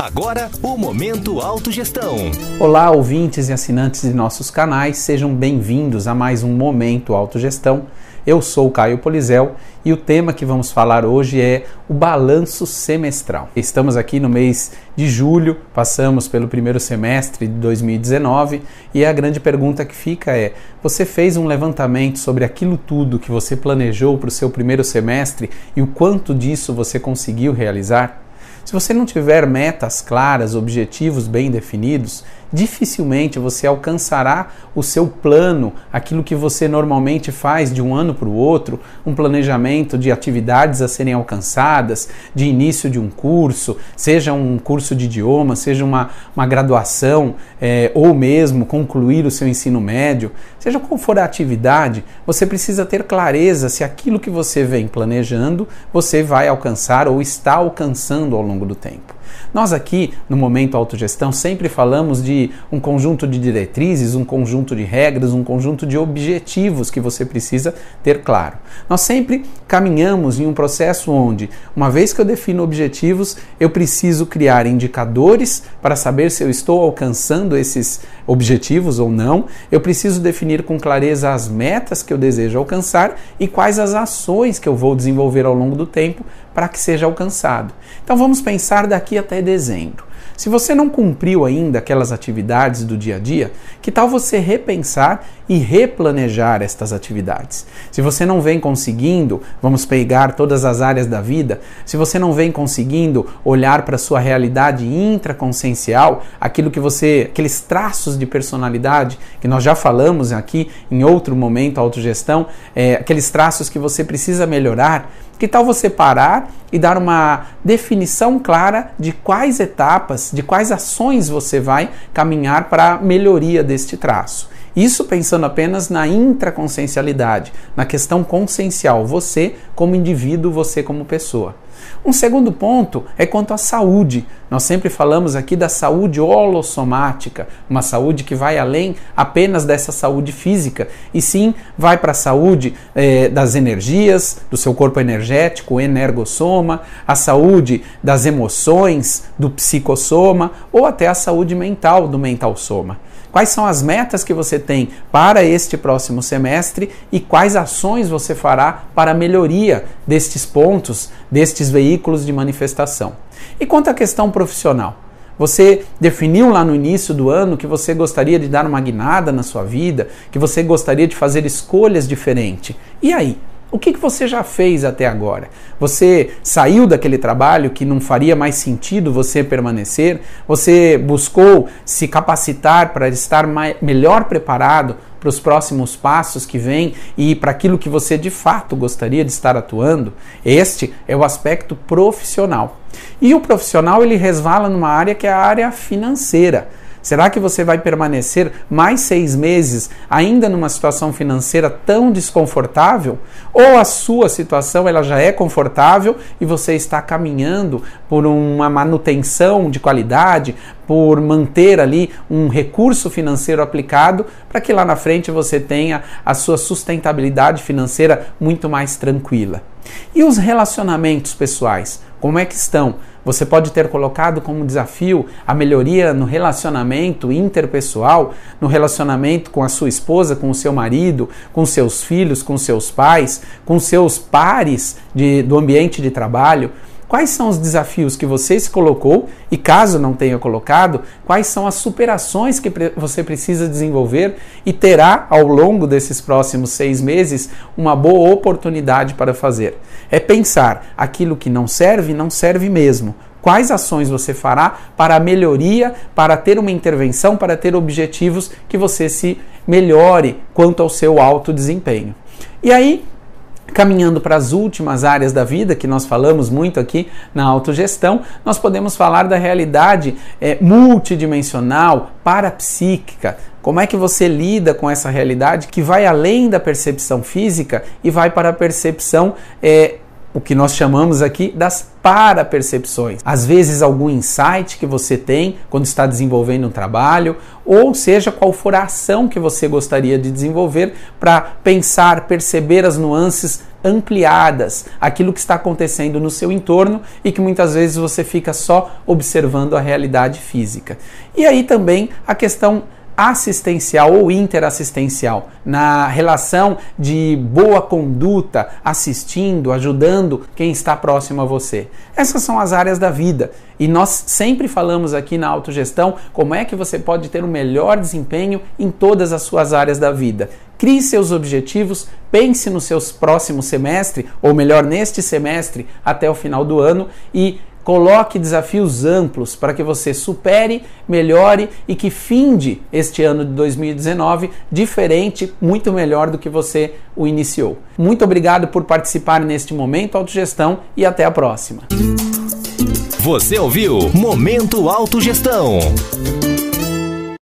Agora, o Momento Autogestão. Olá, ouvintes e assinantes de nossos canais, sejam bem-vindos a mais um Momento Autogestão. Eu sou o Caio Polizel e o tema que vamos falar hoje é o balanço semestral. Estamos aqui no mês de julho, passamos pelo primeiro semestre de 2019 e a grande pergunta que fica é: você fez um levantamento sobre aquilo tudo que você planejou para o seu primeiro semestre e o quanto disso você conseguiu realizar? Se você não tiver metas claras, objetivos bem definidos, dificilmente você alcançará o seu plano, aquilo que você normalmente faz de um ano para o outro, um planejamento de atividades a serem alcançadas, de início de um curso, seja um curso de idioma, seja uma, uma graduação, é, ou mesmo concluir o seu ensino médio, seja qual for a atividade, você precisa ter clareza se aquilo que você vem planejando você vai alcançar ou está alcançando ao longo do tempo. Nós aqui, no Momento Autogestão, sempre falamos de um conjunto de diretrizes, um conjunto de regras, um conjunto de objetivos que você precisa ter claro. Nós sempre caminhamos em um processo onde, uma vez que eu defino objetivos, eu preciso criar indicadores para saber se eu estou alcançando esses objetivos ou não. Eu preciso definir com clareza as metas que eu desejo alcançar e quais as ações que eu vou desenvolver ao longo do tempo para que seja alcançado. Então vamos pensar daqui até dezembro. Se você não cumpriu ainda aquelas atividades do dia a dia, que tal você repensar e replanejar estas atividades? Se você não vem conseguindo, vamos pegar todas as áreas da vida, se você não vem conseguindo olhar para sua realidade intraconsciencial, aquilo que você, aqueles traços de personalidade que nós já falamos aqui em outro momento, autogestão, é, aqueles traços que você precisa melhorar, que tal você parar e dar uma definição clara de quais etapas, de quais ações você vai caminhar para a melhoria deste traço? Isso pensando apenas na intraconsciencialidade, na questão consciencial, você como indivíduo, você como pessoa. Um segundo ponto é quanto à saúde. Nós sempre falamos aqui da saúde holossomática, uma saúde que vai além apenas dessa saúde física, e sim vai para a saúde eh, das energias, do seu corpo energético, energossoma, a saúde das emoções, do psicossoma, ou até a saúde mental, do mental soma. Quais são as metas que você tem para este próximo semestre e quais ações você fará para a melhoria destes pontos, destes veículos de manifestação? E quanto à questão profissional? Você definiu lá no início do ano que você gostaria de dar uma guinada na sua vida, que você gostaria de fazer escolhas diferentes. E aí? O que, que você já fez até agora? Você saiu daquele trabalho que não faria mais sentido você permanecer? Você buscou se capacitar para estar mais, melhor preparado para os próximos passos que vêm e para aquilo que você de fato gostaria de estar atuando? Este é o aspecto profissional. E o profissional ele resvala numa área que é a área financeira. Será que você vai permanecer mais seis meses ainda numa situação financeira tão desconfortável? Ou a sua situação ela já é confortável e você está caminhando por uma manutenção de qualidade, por manter ali um recurso financeiro aplicado para que lá na frente você tenha a sua sustentabilidade financeira muito mais tranquila? E os relacionamentos pessoais, como é que estão? Você pode ter colocado como desafio a melhoria no relacionamento interpessoal, no relacionamento com a sua esposa, com o seu marido, com seus filhos, com seus pais, com seus pares de, do ambiente de trabalho. Quais são os desafios que você se colocou e, caso não tenha colocado, quais são as superações que você precisa desenvolver e terá ao longo desses próximos seis meses uma boa oportunidade para fazer? É pensar aquilo que não serve, não serve mesmo. Quais ações você fará para a melhoria, para ter uma intervenção, para ter objetivos que você se melhore quanto ao seu alto desempenho? E aí, Caminhando para as últimas áreas da vida, que nós falamos muito aqui na autogestão, nós podemos falar da realidade é, multidimensional, parapsíquica. Como é que você lida com essa realidade que vai além da percepção física e vai para a percepção é, o que nós chamamos aqui das para-percepções. Às vezes, algum insight que você tem quando está desenvolvendo um trabalho, ou seja, qual for a ação que você gostaria de desenvolver para pensar, perceber as nuances ampliadas, aquilo que está acontecendo no seu entorno e que muitas vezes você fica só observando a realidade física. E aí também a questão assistencial ou interassistencial, na relação de boa conduta, assistindo, ajudando quem está próximo a você. Essas são as áreas da vida e nós sempre falamos aqui na autogestão como é que você pode ter o um melhor desempenho em todas as suas áreas da vida. Crie seus objetivos, pense no seus próximos semestre, ou melhor, neste semestre até o final do ano e Coloque desafios amplos para que você supere, melhore e que finde este ano de 2019 diferente, muito melhor do que você o iniciou. Muito obrigado por participar neste momento autogestão e até a próxima. Você ouviu Momento Autogestão.